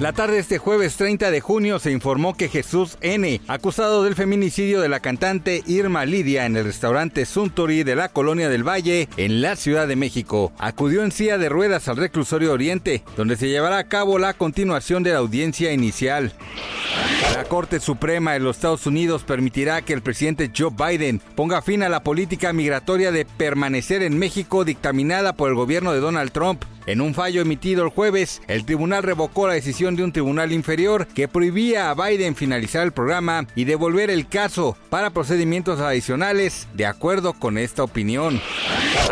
La tarde de este jueves 30 de junio se informó que Jesús N., acusado del feminicidio de la cantante Irma Lidia en el restaurante Suntory de la Colonia del Valle, en la Ciudad de México, acudió en silla de ruedas al reclusorio Oriente, donde se llevará a cabo la continuación de la audiencia inicial. La Corte Suprema de los Estados Unidos permitirá que el presidente Joe Biden ponga fin a la política migratoria de permanecer en México dictaminada por el gobierno de Donald Trump. En un fallo emitido el jueves, el tribunal revocó la decisión de un tribunal inferior que prohibía a Biden finalizar el programa y devolver el caso para procedimientos adicionales, de acuerdo con esta opinión.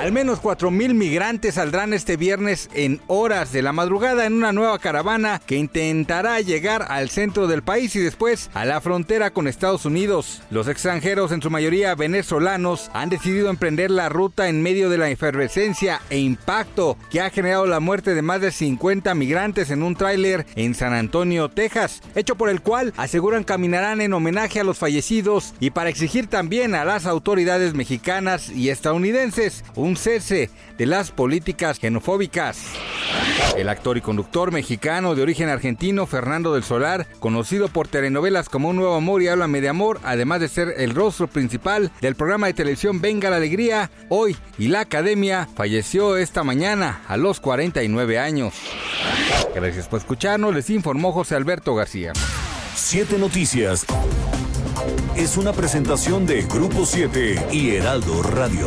Al menos 4.000 migrantes saldrán este viernes en horas de la madrugada en una nueva caravana que intentará llegar al centro del país y después a la frontera con Estados Unidos. Los extranjeros, en su mayoría venezolanos, han decidido emprender la ruta en medio de la efervescencia e impacto que ha generado la muerte de más de 50 migrantes en un tráiler en San Antonio, Texas, hecho por el cual aseguran caminarán en homenaje a los fallecidos y para exigir también a las autoridades mexicanas y estadounidenses un cese de las políticas xenofóbicas. El actor y conductor mexicano de origen argentino Fernando del Solar, conocido por telenovelas como Un Nuevo Amor y Háblame de Amor, además de ser el rostro principal del programa de televisión Venga la Alegría, hoy y la Academia, falleció esta mañana a los 49 años. Gracias por escucharnos, les informó José Alberto García. Siete Noticias es una presentación de Grupo 7 y Heraldo Radio.